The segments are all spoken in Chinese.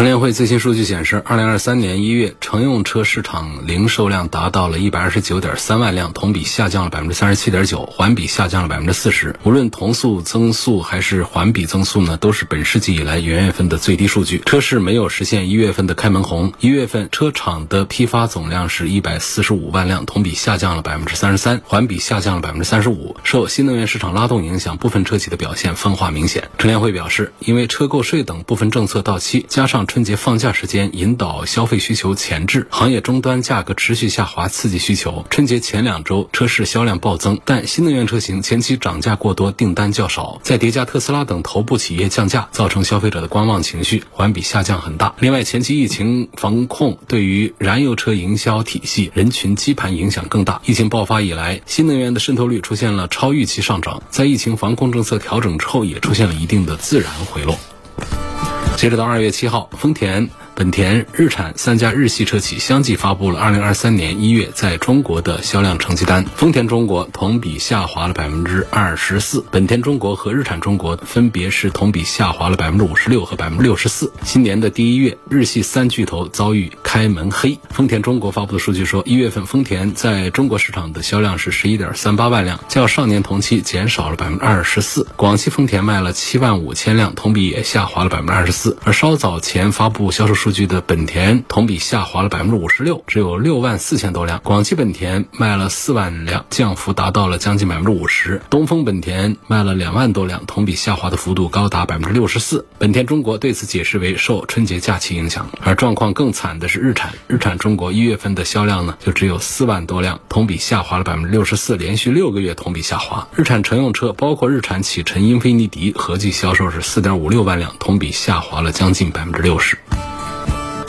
乘联会最新数据显示，二零二三年一月乘用车市场零售量达到了一百二十九点三万辆，同比下降了百分之三十七点九，环比下降了百分之四十。无论同速增速还是环比增速呢，都是本世纪以来元月份的最低数据。车市没有实现一月份的开门红。一月份车厂的批发总量是一百四十五万辆，同比下降了百分之三十三，环比下降了百分之三十五。受新能源市场拉动影响，部分车企的表现分化明显。乘联会表示，因为车购税等部分政策到期，加上春节放假时间引导消费需求前置，行业终端价格持续下滑，刺激需求。春节前两周车市销量暴增，但新能源车型前期涨价过多，订单较少，再叠加特斯拉等头部企业降价，造成消费者的观望情绪，环比下降很大。另外，前期疫情防控对于燃油车营销体系、人群基盘影响更大。疫情爆发以来，新能源的渗透率出现了超预期上涨，在疫情防控政策调整之后，也出现了一定的自然回落。截止到二月七号，丰田。本田、日产三家日系车企相继发布了二零二三年一月在中国的销量成绩单。丰田中国同比下滑了百分之二十四，本田中国和日产中国分别是同比下滑了百分之五十六和百分之六十四。新年的第一月，日系三巨头遭遇开门黑。丰田中国发布的数据说，一月份丰田在中国市场的销量是十一点三八万辆，较上年同期减少了百分之二十四。广汽丰田卖了七万五千辆，同比也下滑了百分之二十四。而稍早前发布销售数。据的本田同比下滑了百分之五十六，只有六万四千多辆。广汽本田卖了四万辆，降幅达到了将近百分之五十。东风本田卖了两万多辆，同比下滑的幅度高达百分之六十四。本田中国对此解释为受春节假期影响，而状况更惨的是日产。日产中国一月份的销量呢，就只有四万多辆，同比下滑了百分之六十四，连续六个月同比下滑。日产乘用车包括日产启辰、英菲尼迪合计销售是四点五六万辆，同比下滑了将近百分之六十。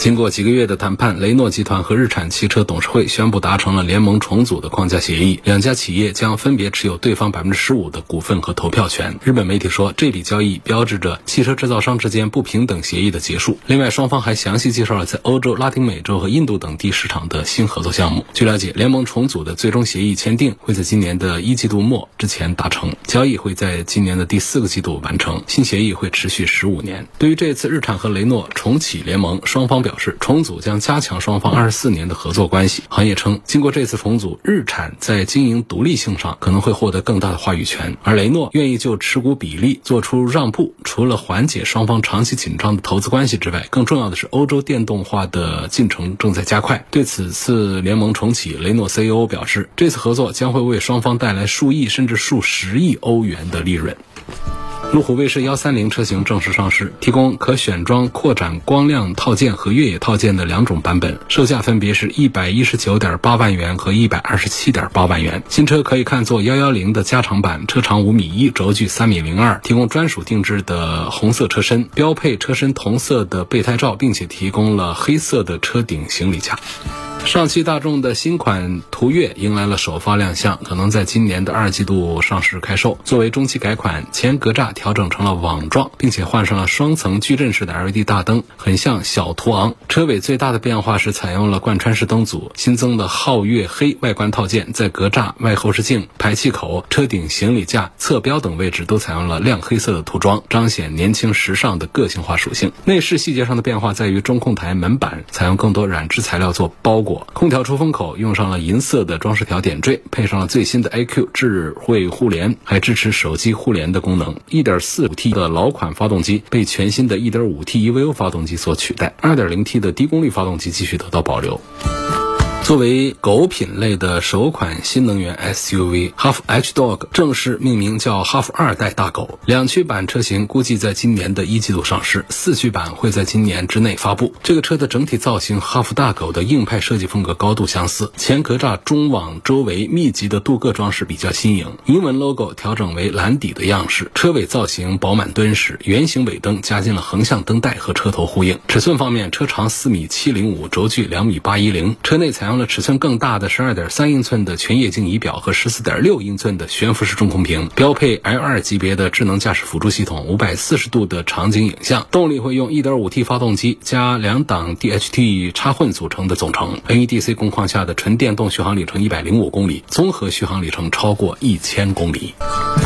经过几个月的谈判，雷诺集团和日产汽车董事会宣布达成了联盟重组的框架协议，两家企业将分别持有对方百分之十五的股份和投票权。日本媒体说，这笔交易标志着汽车制造商之间不平等协议的结束。另外，双方还详细介绍了在欧洲、拉丁美洲和印度等地市场的新合作项目。据了解，联盟重组的最终协议签订会在今年的一季度末之前达成，交易会在今年的第四个季度完成。新协议会持续十五年。对于这次日产和雷诺重启联盟，双方表。表示重组将加强双方二十四年的合作关系。行业称，经过这次重组，日产在经营独立性上可能会获得更大的话语权，而雷诺愿意就持股比例做出让步。除了缓解双方长期紧张的投资关系之外，更重要的是欧洲电动化的进程正在加快。对此次联盟重启，雷诺 CEO 表示，这次合作将会为双方带来数亿甚至数十亿欧元的利润。路虎卫士幺三零车型正式上市，提供可选装扩展光亮套件和越野套件的两种版本，售价分别是一百一十九点八万元和一百二十七点八万元。新车可以看作幺幺零的加长版，车长五米一，轴距三米零二，提供专属定制的红色车身，标配车身同色的备胎罩，并且提供了黑色的车顶行李架。上汽大众的新款途岳迎来了首发亮相，可能在今年的二季度上市开售。作为中期改款，前格栅调整成了网状，并且换上了双层矩阵式的 LED 大灯，很像小途昂。车尾最大的变化是采用了贯穿式灯组，新增的皓月黑外观套件，在格栅、外后视镜、排气口、车顶行李架、侧标等位置都采用了亮黑色的涂装，彰显年轻时尚的个性化属性。内饰细节上的变化在于中控台门板采用更多软质材料做包裹。空调出风口用上了银色的装饰条点缀，配上了最新的 iQ 智慧互联，还支持手机互联的功能。1.45T 的老款发动机被全新的一点五 T EVO 发动机所取代二点零 T 的低功率发动机继续得到保留。作为狗品类的首款新能源 SUV，哈弗 H Dog 正式命名叫哈弗二代大狗。两驱版车型估计在今年的一季度上市，四驱版会在今年之内发布。这个车的整体造型，哈弗大狗的硬派设计风格高度相似，前格栅中网周围密集的镀铬装饰比较新颖，英文 logo 调整为蓝底的样式，车尾造型饱满敦实，圆形尾灯加进了横向灯带和车头呼应。尺寸方面，车长四米七零五，轴距两米八一零，车内采用了尺寸更大的十二点三英寸的全液晶仪表和十四点六英寸的悬浮式中控屏，标配 L 二级别的智能驾驶辅助系统，五百四十度的场景影像。动力会用一点五 T 发动机加两档 DHT 插混组成的总成，NEDC 工况下的纯电动续航里程一百零五公里，综合续航里程超过一千公里。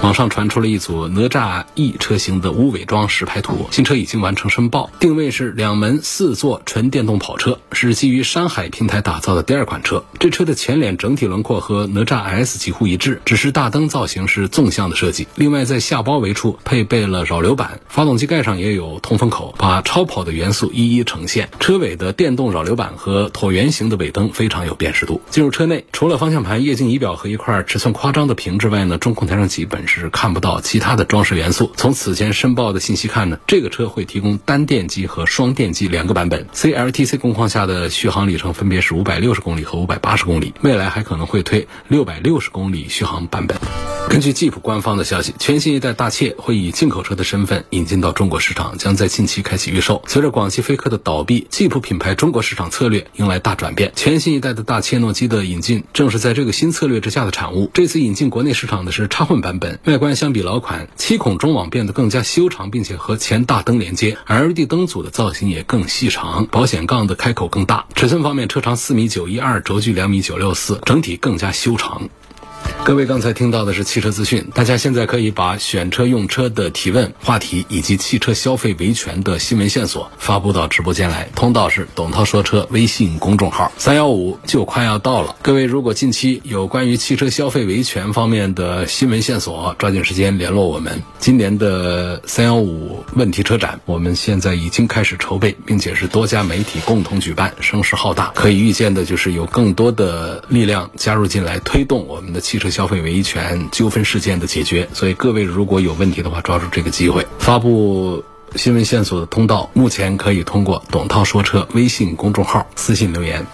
网上传出了一组哪吒 E 车型的无伪装实拍图，新车已经完成申报，定位是两门四座纯电动跑车，是基于山海平台打造的第二款车。这车的前脸整体轮廓和哪吒 S 几乎一致，只是大灯造型是纵向的设计。另外在下包围处配备了扰流板，发动机盖上也有通风口，把超跑的元素一一呈现。车尾的电动扰流板和椭圆形的尾灯非常有辨识度。进入车内，除了方向盘、液晶仪表和一块尺寸夸张的屏之外呢，中控台上基本是看不到其他的装饰元素。从此前申报的信息看呢，这个车会提供单电机和双电机两个版本，CLTC 工况下的续航里程分别是五百六十公里和五百八十公里，未来还可能会推六百六十公里续航版本。根据吉普官方的消息，全新一代大切会以进口车的身份引进到中国市场，将在近期开启预售。随着广汽菲克的倒闭，吉普品牌中国市场策略迎来大转变。全新一代的大切诺基的引进，正是在这个新策略之下的产物。这次引进国内市场的是插混版本，外观相比老款七孔中网变得更加修长，并且和前大灯连接，LED 灯组的造型也更细长，保险杠的开口更大。尺寸方面，车长四米九一二，轴距两米九六四，整体更加修长。各位刚才听到的是汽车资讯，大家现在可以把选车用车的提问话题以及汽车消费维权的新闻线索发布到直播间来，通道是董涛说车微信公众号，三幺五就快要到了。各位如果近期有关于汽车消费维权方面的新闻线索，抓紧时间联络我们。今年的三幺五问题车展，我们现在已经开始筹备，并且是多家媒体共同举办，声势浩大。可以预见的就是有更多的力量加入进来，推动我们的汽汽车消费维权纠纷事件的解决。所以各位如果有问题的话，抓住这个机会发布新闻线索的通道，目前可以通过董涛说车微信公众号私信留言。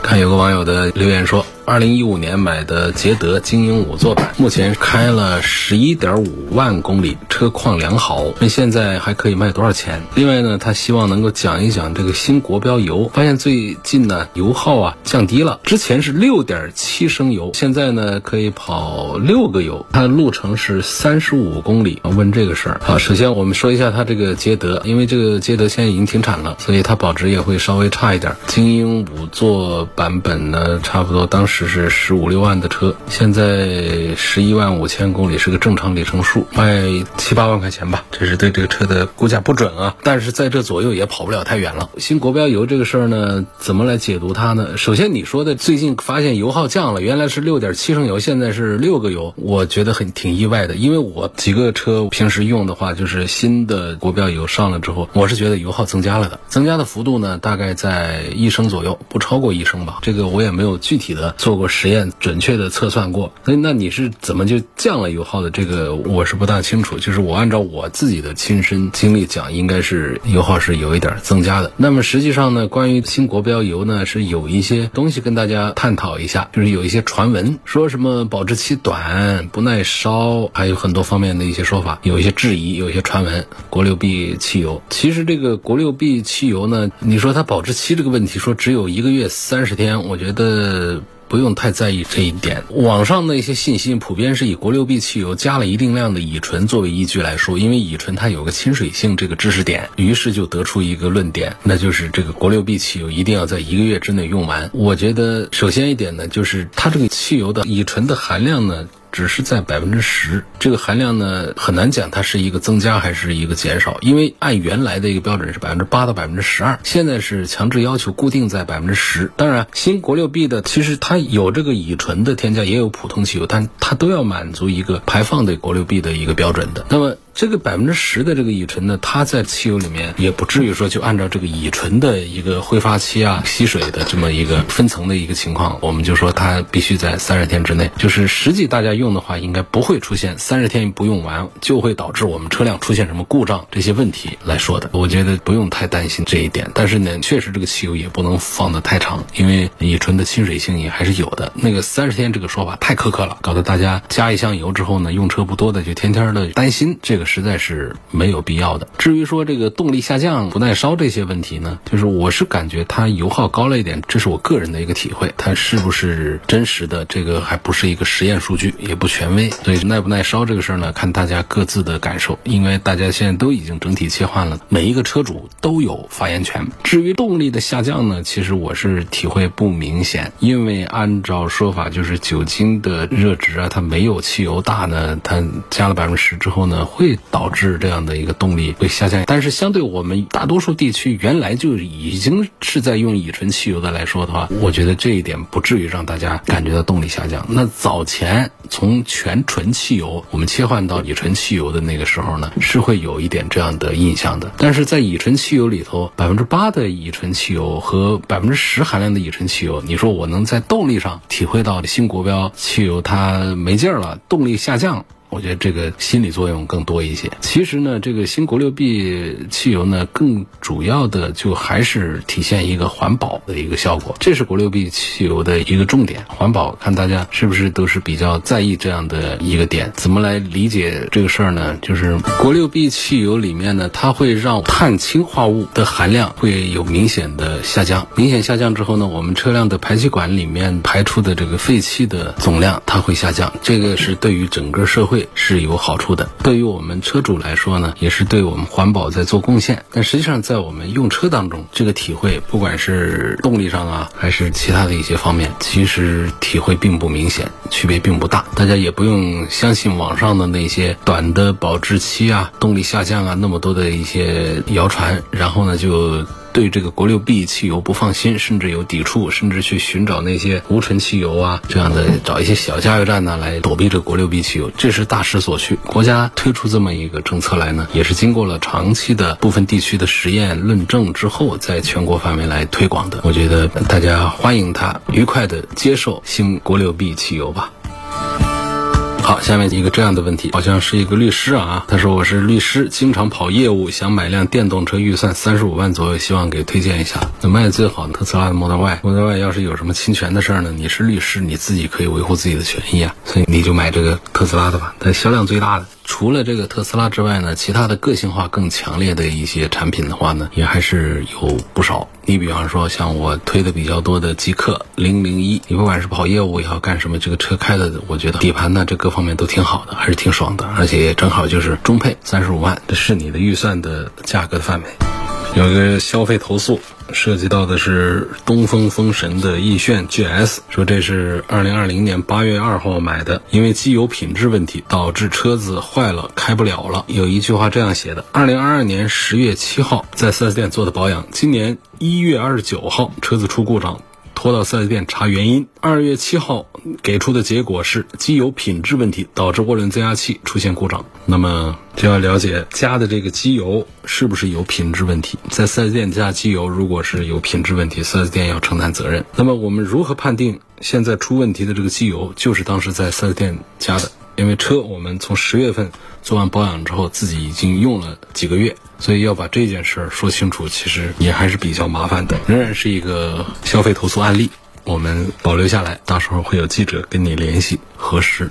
看有个网友的留言说。二零一五年买的捷德精英五座版，目前开了十一点五万公里，车况良好。那现在还可以卖多少钱？另外呢，他希望能够讲一讲这个新国标油。发现最近呢，油耗啊降低了，之前是六点七升油，现在呢可以跑六个油，它的路程是三十五公里。问这个事儿，好，首先我们说一下它这个捷德，因为这个捷德现在已经停产了，所以它保值也会稍微差一点。精英五座版本呢，差不多当时。只是十五六万的车，现在十一万五千公里是个正常里程数，卖七八万块钱吧。这是对这个车的估价不准啊，但是在这左右也跑不了太远了。新国标油这个事儿呢，怎么来解读它呢？首先你说的最近发现油耗降了，原来是六点七升油，现在是六个油，我觉得很挺意外的。因为我几个车平时用的话，就是新的国标油上了之后，我是觉得油耗增加了的，增加的幅度呢大概在一升左右，不超过一升吧。这个我也没有具体的做过实验，准确的测算过。那那你是怎么就降了油耗的？这个我是不大清楚。就是我按照我自己的亲身经历讲，应该是油耗是有一点增加的。那么实际上呢，关于新国标油呢，是有一些东西跟大家探讨一下，就是有一些传闻说什么保质期短、不耐烧，还有很多方面的一些说法，有一些质疑，有一些传闻。国六 B 汽油，其实这个国六 B 汽油呢，你说它保质期这个问题，说只有一个月三十天，我觉得。不用太在意这一点。网上的一些信息普遍是以国六 B 汽油加了一定量的乙醇作为依据来说，因为乙醇它有个亲水性这个知识点，于是就得出一个论点，那就是这个国六 B 汽油一定要在一个月之内用完。我觉得首先一点呢，就是它这个汽油的乙醇的含量呢。只是在百分之十，这个含量呢很难讲它是一个增加还是一个减少，因为按原来的一个标准是百分之八到百分之十二，现在是强制要求固定在百分之十。当然，新国六 B 的其实它有这个乙醇的添加，也有普通汽油，但它都要满足一个排放的国六 B 的一个标准的。那么这个百分之十的这个乙醇呢，它在汽油里面也不至于说就按照这个乙醇的一个挥发期啊、吸水的这么一个分层的一个情况，我们就说它必须在三十天之内。就是实际大家用用的话，应该不会出现三十天不用完就会导致我们车辆出现什么故障这些问题来说的。我觉得不用太担心这一点。但是呢，确实这个汽油也不能放得太长，因为乙醇的亲水性也还是有的。那个三十天这个说法太苛刻了，搞得大家加一箱油之后呢，用车不多的就天天的担心这个。实在是没有必要的。至于说这个动力下降、不耐烧这些问题呢，就是我是感觉它油耗高了一点，这是我个人的一个体会。它是不是真实的，这个还不是一个实验数据，不权威。所以耐不耐烧这个事儿呢，看大家各自的感受。因为大家现在都已经整体切换了，每一个车主都有发言权。至于动力的下降呢，其实我是体会不明显，因为按照说法就是酒精的热值啊，它没有汽油大呢，它加了百分之十之后呢会。导致这样的一个动力会下降，但是相对我们大多数地区原来就已经是在用乙醇汽油的来说的话，我觉得这一点不至于让大家感觉到动力下降。那早前从从全纯汽油我们切换到乙醇汽油的那个时候呢，是会有一点这样的印象的。但是在乙醇汽油里头，百分之八的乙醇汽油和百分之十含量的乙醇汽油，你说我能在动力上体会到新国标汽油它没劲儿了，动力下降？我觉得这个心理作用更多一些。其实呢，这个新国六 B 汽油呢，更主要的就还是体现一个环保的一个效果，这是国六 B 汽油的一个重点。环保，看大家是不是都是比较在意这样的一个点？怎么来理解这个事儿呢？就是国六 B 汽油里面呢，它会让碳氢化物的含量会有明显的下降。明显下降之后呢，我们车辆的排气管里面排出的这个废气的总量它会下降。这个是对于整个社会。是有好处的，对于我们车主来说呢，也是对我们环保在做贡献。但实际上，在我们用车当中，这个体会，不管是动力上啊，还是其他的一些方面，其实体会并不明显，区别并不大。大家也不用相信网上的那些短的保质期啊、动力下降啊那么多的一些谣传，然后呢就。对这个国六 B 汽油不放心，甚至有抵触，甚至去寻找那些无醇汽油啊这样的，找一些小加油站呢来躲避这国六 B 汽油，这是大势所趋。国家推出这么一个政策来呢，也是经过了长期的部分地区的实验论证之后，在全国范围来推广的。我觉得大家欢迎它愉快的接受新国六 B 汽油吧。好，下面一个这样的问题，好像是一个律师啊。他说我是律师，经常跑业务，想买辆电动车，预算三十五万左右，希望给推荐一下。那卖最好的特斯拉的 Model Y，Model Y 要是有什么侵权的事儿呢？你是律师，你自己可以维护自己的权益啊，所以你就买这个特斯拉的吧，它销量最大的。除了这个特斯拉之外呢，其他的个性化更强烈的一些产品的话呢，也还是有不少。你比方说，像我推的比较多的极客零零一，你不管是跑业务也好，干什么，这个车开的，我觉得底盘呢，这各方面都挺好的，还是挺爽的，而且正好就是中配三十五万，这是你的预算的价格的范围。有一个消费投诉。涉及到的是东风风神的奕炫 GS，说这是二零二零年八月二号买的，因为机油品质问题导致车子坏了，开不了了。有一句话这样写的：二零二二年十月七号在 4S 店做的保养，今年一月二十九号车子出故障。拖到四 S 店查原因，二月七号给出的结果是机油品质问题导致涡轮增压器出现故障。那么就要了解加的这个机油是不是有品质问题。在四 S 店加机油，如果是有品质问题，四 S 店要承担责任。那么我们如何判定现在出问题的这个机油就是当时在四 S 店加的？因为车我们从十月份做完保养之后，自己已经用了几个月。所以要把这件事儿说清楚，其实也还是比较麻烦的。仍然是一个消费投诉案例，我们保留下来，到时候会有记者跟你联系核实。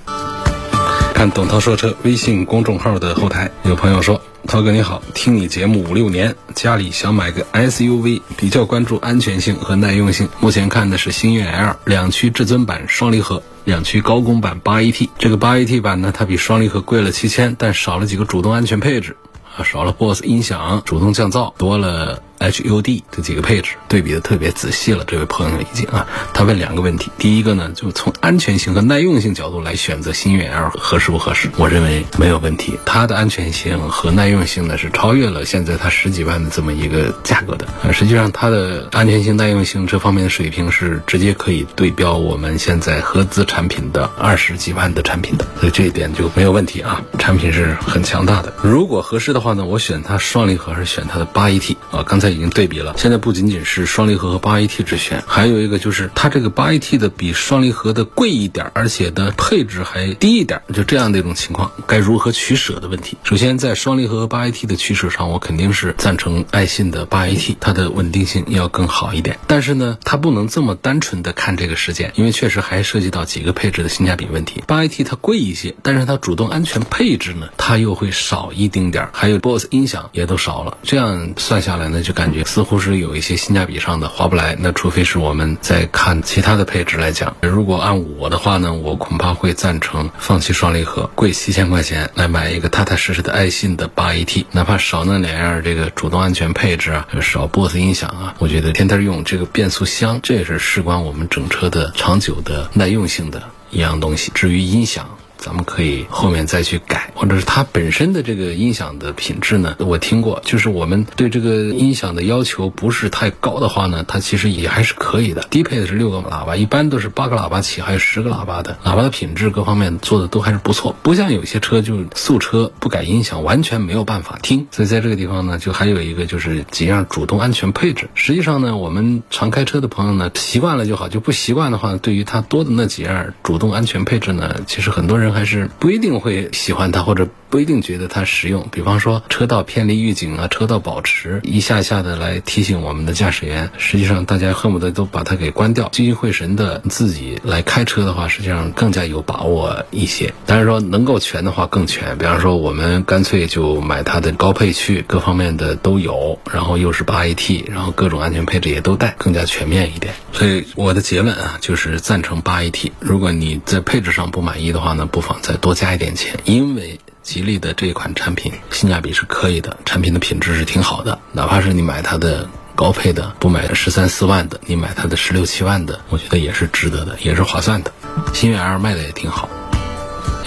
看董涛说车微信公众号的后台，有朋友说：“涛哥你好，听你节目五六年，家里想买个 SUV，比较关注安全性和耐用性。目前看的是星越 L 两驱至尊版双离合，两驱高功版八 AT。这个八 AT 版呢，它比双离合贵了七千，但少了几个主动安全配置。”啊，少了 BOSS 音响，主动降噪，多了 HUD 这几个配置对比的特别仔细了。这位朋友已经啊，他问两个问题，第一个呢，就从安全性和耐用性角度来选择新远 L 合适不合适？我认为没有问题，它的安全性和耐用性呢是超越了现在它十几万的这么一个价格的。呃，实际上它的安全性、耐用性这方面的水平是直接可以对标我们现在合资产品的二十几万的产品的，所以这一点就没有问题啊，产品是很强大的。如果合适的话呢，我选它双离合还是选它的八 AT 啊？刚才已经对比了，现在不仅仅是双离合和八 AT 之选，还有一个就是它这个八 AT 的比双离合的贵一点，而且的配置还低一点，就这样的一种情况，该如何取舍的问题。首先在双离合和八 AT 的取舍上，我肯定是赞成爱信的八 AT，它的稳定性要更好一点。但是呢，它不能这么单纯的看这个事件，因为确实还涉及到几个配置的性价比问题。八 AT 它贵一些，但是它主动安全配置呢，它又会少一丁点儿，还有 BOSE 音响也都少了。这样算下来呢，就感觉似乎是有一些性价比上的划不来。那除非是我们在看其他的配置来讲，如果按我的话呢，我恐怕会赞成放弃双离合，贵七千块钱来买一个踏踏实实的爱信的八 AT，哪怕少那两样这个主动安全配置啊，少 BOSS 音响啊，我觉得天天用这个变速箱，这也是事关我们整车的长久的耐用性的一样东西。至于音响，咱们可以后面再去改，或者是它本身的这个音响的品质呢？我听过，就是我们对这个音响的要求不是太高的话呢，它其实也还是可以的。低配的是六个喇叭，一般都是八个喇叭起，还有十个喇叭的，喇叭的品质各方面做的都还是不错。不像有些车就素车不改音响，完全没有办法听。所以在这个地方呢，就还有一个就是几样主动安全配置。实际上呢，我们常开车的朋友呢，习惯了就好；就不习惯的话，对于它多的那几样主动安全配置呢，其实很多人。还是不一定会喜欢它，或者不一定觉得它实用。比方说车道偏离预警啊，车道保持一下下的来提醒我们的驾驶员，实际上大家恨不得都把它给关掉，聚精会神的自己来开车的话，实际上更加有把握一些。当然说能够全的话更全，比方说我们干脆就买它的高配区，各方面的都有，然后又是八 AT，然后各种安全配置也都带，更加全面一点。所以我的结论啊，就是赞成八 AT。如果你在配置上不满意的话呢，不再多加一点钱，因为吉利的这款产品性价比是可以的，产品的品质是挺好的。哪怕是你买它的高配的，不买十三四万的，你买它的十六七万的，我觉得也是值得的，也是划算的。新悦 L 卖的也挺好。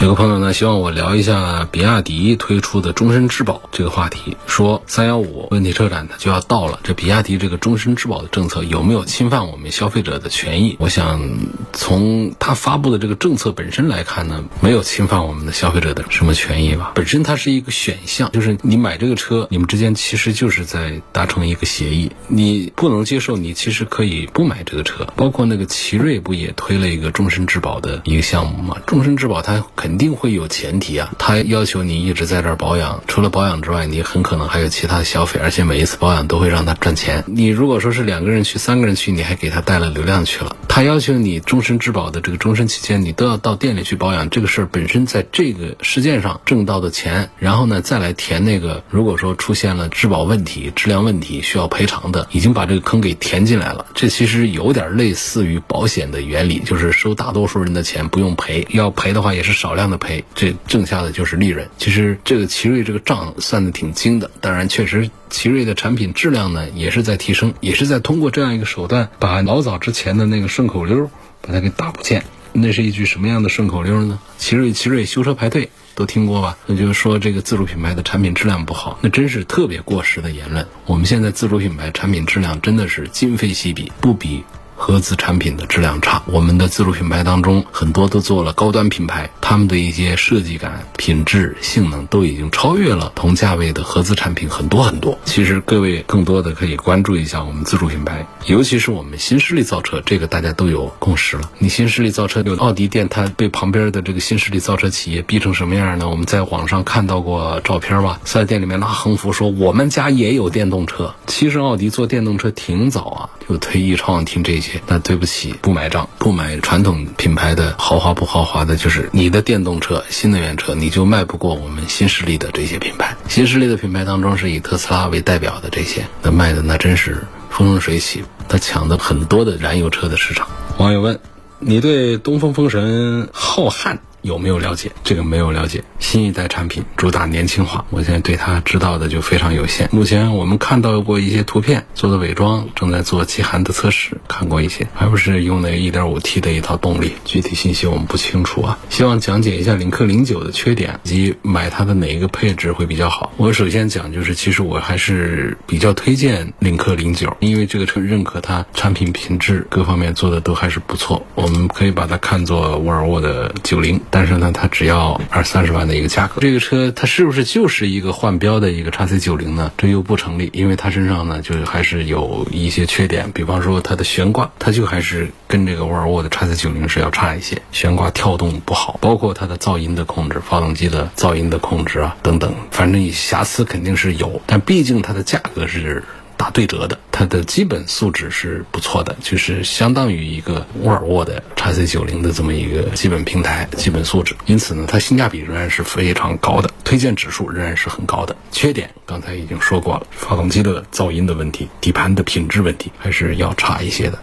有个朋友呢，希望我聊一下比亚迪推出的终身质保这个话题。说三幺五问题车展呢就要到了，这比亚迪这个终身质保的政策有没有侵犯我们消费者的权益？我想从他发布的这个政策本身来看呢，没有侵犯我们的消费者的什么权益吧。本身它是一个选项，就是你买这个车，你们之间其实就是在达成一个协议。你不能接受，你其实可以不买这个车。包括那个奇瑞不也推了一个终身质保的一个项目吗？终身质保它肯定会有前提啊，他要求你一直在这儿保养，除了保养之外，你很可能还有其他的消费，而且每一次保养都会让他赚钱。你如果说是两个人去、三个人去，你还给他带了流量去了。他要求你终身质保的这个终身期间，你都要到店里去保养。这个事儿本身在这个事件上挣到的钱，然后呢再来填那个，如果说出现了质保问题、质量问题需要赔偿的，已经把这个坑给填进来了。这其实有点类似于保险的原理，就是收大多数人的钱不用赔，要赔的话也是少量的赔，这挣下的就是利润。其实这个奇瑞这个账算的挺精的，当然确实。奇瑞的产品质量呢，也是在提升，也是在通过这样一个手段，把老早之前的那个顺口溜把它给打不见。那是一句什么样的顺口溜呢？奇瑞奇瑞修车排队都听过吧？那就是说这个自主品牌的产品质量不好，那真是特别过时的言论。我们现在自主品牌产品质量真的是今非昔比，不比。合资产品的质量差，我们的自主品牌当中很多都做了高端品牌，他们的一些设计感、品质、性能都已经超越了同价位的合资产品很多很多。其实各位更多的可以关注一下我们自主品牌，尤其是我们新势力造车，这个大家都有共识了。你新势力造车有奥迪店，它被旁边的这个新势力造车企业逼成什么样呢？我们在网上看到过照片吧？四 S 店里面拉横幅说我们家也有电动车。其实奥迪做电动车挺早啊，就推易创听这些。那对不起，不买账，不买传统品牌的豪华不豪华的，就是你的电动车、新能源车，你就卖不过我们新势力的这些品牌。新势力的品牌当中是以特斯拉为代表的这些，那卖的那真是风生水起，它抢的很多的燃油车的市场。网友问：你对东风风神浩瀚？有没有了解？这个没有了解。新一代产品主打年轻化，我现在对它知道的就非常有限。目前我们看到过一些图片做的伪装，正在做极寒的测试，看过一些，还不是用那 1.5T 的一套动力，具体信息我们不清楚啊。希望讲解一下领克零九的缺点，以及买它的哪一个配置会比较好。我首先讲就是，其实我还是比较推荐领克零九，因为这个车认可它产品品质各方面做的都还是不错。我们可以把它看作沃尔沃的九零，但是呢，它只要二三十万的一个价格。这个车它是不是就是一个换标的一个叉 C 九零呢？这又不成立，因为它身上呢就还是有一些缺点，比方说它的悬挂，它就还是跟这个沃尔沃的叉 C 九零是要差一些，悬挂跳动不好，包括它的噪音的控制、发动机的噪音的控制啊等等，反正你瑕疵肯定是有，但毕竟它的价格是。打对折的，它的基本素质是不错的，就是相当于一个沃尔沃的 x C 九零的这么一个基本平台、基本素质。因此呢，它性价比仍然是非常高的，推荐指数仍然是很高的。缺点刚才已经说过了，发动机的噪音的问题、底盘的品质问题还是要差一些的。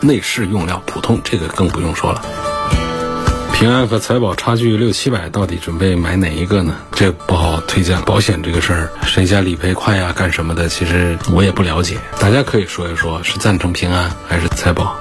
内饰用料普通，这个更不用说了。平安和财宝差距六七百，到底准备买哪一个呢？这不好推荐。保险这个事儿，谁家理赔快呀，干什么的？其实我也不了解。大家可以说一说，是赞成平安还是财宝？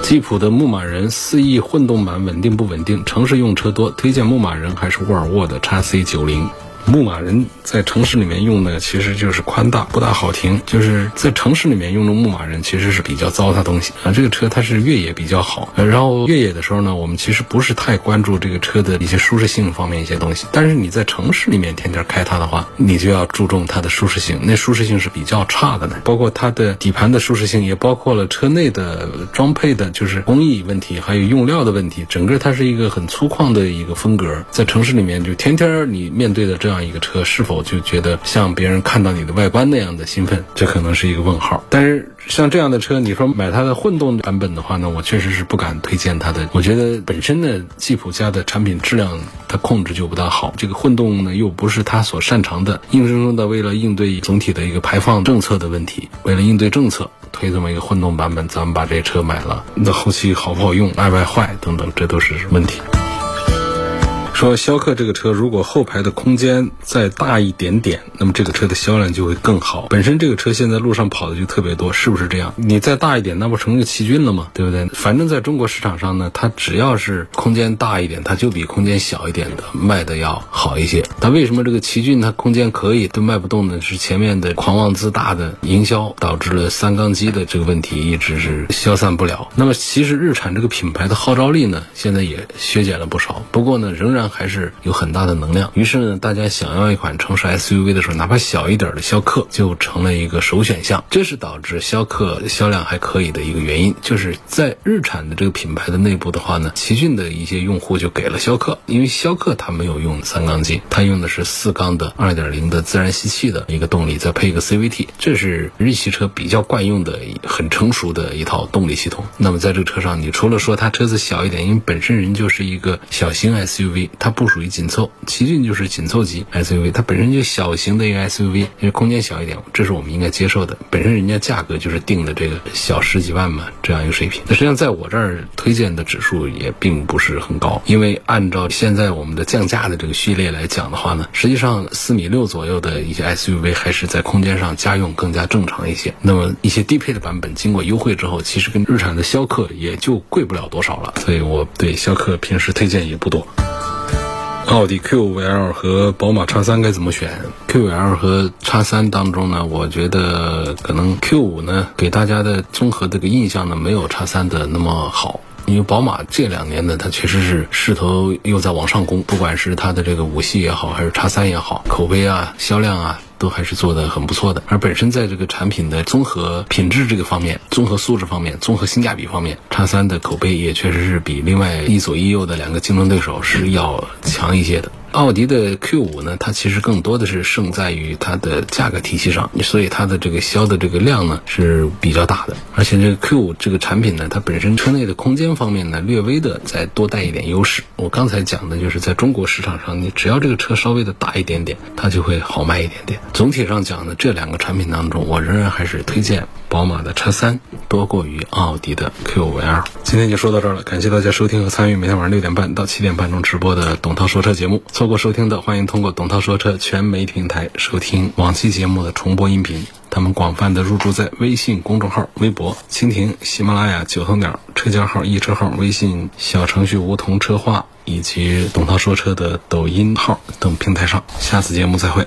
吉普的牧马人四 E 混动版稳定不稳定？城市用车多，推荐牧马人还是沃尔沃的 x C 九零？牧马人在城市里面用的其实就是宽大，不大好停。就是在城市里面用的牧马人其实是比较糟蹋东西啊。这个车它是越野比较好，然后越野的时候呢，我们其实不是太关注这个车的一些舒适性方面一些东西。但是你在城市里面天天开它的话，你就要注重它的舒适性。那舒适性是比较差的呢，包括它的底盘的舒适性，也包括了车内的装配的，就是工艺问题，还有用料的问题。整个它是一个很粗犷的一个风格，在城市里面就天天你面对的这样。一个车是否就觉得像别人看到你的外观那样的兴奋？这可能是一个问号。但是像这样的车，你说买它的混动版本的话呢，我确实是不敢推荐它的。我觉得本身呢，吉普家的产品质量它控制就不大好。这个混动呢，又不是它所擅长的，硬生生的为了应对总体的一个排放政策的问题，为了应对政策推这么一个混动版本，咱们把这车买了，那后期好不好用、爱不爱坏等等，这都是问题。说逍客这个车，如果后排的空间再大一点点，那么这个车的销量就会更好。本身这个车现在路上跑的就特别多，是不是这样？你再大一点，那不成个奇骏了吗？对不对？反正在中国市场上呢，它只要是空间大一点，它就比空间小一点的卖的要好一些。但为什么这个奇骏它空间可以都卖不动呢？是前面的狂妄自大的营销导致了三缸机的这个问题一直是消散不了。那么其实日产这个品牌的号召力呢，现在也削减了不少。不过呢，仍然。还是有很大的能量，于是呢，大家想要一款城市 SUV 的时候，哪怕小一点的逍客就成了一个首选项。这是导致逍客销量还可以的一个原因。就是在日产的这个品牌的内部的话呢，奇骏的一些用户就给了逍客，因为逍客它没有用三缸机，它用的是四缸的2.0的自然吸气的一个动力，再配一个 CVT，这是日系车比较惯用的、很成熟的一套动力系统。那么在这个车上，你除了说它车子小一点，因为本身人就是一个小型 SUV。它不属于紧凑，奇骏就是紧凑级 SUV，它本身就小型的一个 SUV，因为空间小一点，这是我们应该接受的。本身人家价格就是定的这个小十几万嘛，这样一个水平。那实际上在我这儿推荐的指数也并不是很高，因为按照现在我们的降价的这个序列来讲的话呢，实际上四米六左右的一些 SUV 还是在空间上家用更加正常一些。那么一些低配的版本经过优惠之后，其实跟日产的逍客也就贵不了多少了。所以我对逍客平时推荐也不多。奥迪 Q5L 和宝马 X3 该怎么选？Q5L 和 X3 当中呢，我觉得可能 Q5 呢给大家的综合这个印象呢没有 X3 的那么好，因为宝马这两年呢它确实是势头又在往上攻，不管是它的这个五系也好，还是叉三也好，口碑啊、销量啊。都还是做的很不错的，而本身在这个产品的综合品质这个方面、综合素质方面、综合性价比方面，叉三的口碑也确实是比另外一左一右的两个竞争对手是要强一些的。奥迪的 Q 五呢，它其实更多的是胜在于它的价格体系上，所以它的这个销的这个量呢是比较大的。而且这个 Q 五这个产品呢，它本身车内的空间方面呢，略微的再多带一点优势。我刚才讲的就是在中国市场上，你只要这个车稍微的大一点点，它就会好卖一点点。总体上讲呢，这两个产品当中，我仍然还是推荐宝马的 x 三多过于奥迪的 Q5L。今天就说到这儿了，感谢大家收听和参与每天晚上六点半到七点半中直播的董涛说车节目。错过收听的，欢迎通过董涛说车全媒平台收听往期节目的重播音频。他们广泛的入驻在微信公众号、微博、蜻蜓、喜马拉雅、九头鸟、车家号、易车号、微信小程序梧桐车话以及董涛说车的抖音号等平台上。下次节目再会。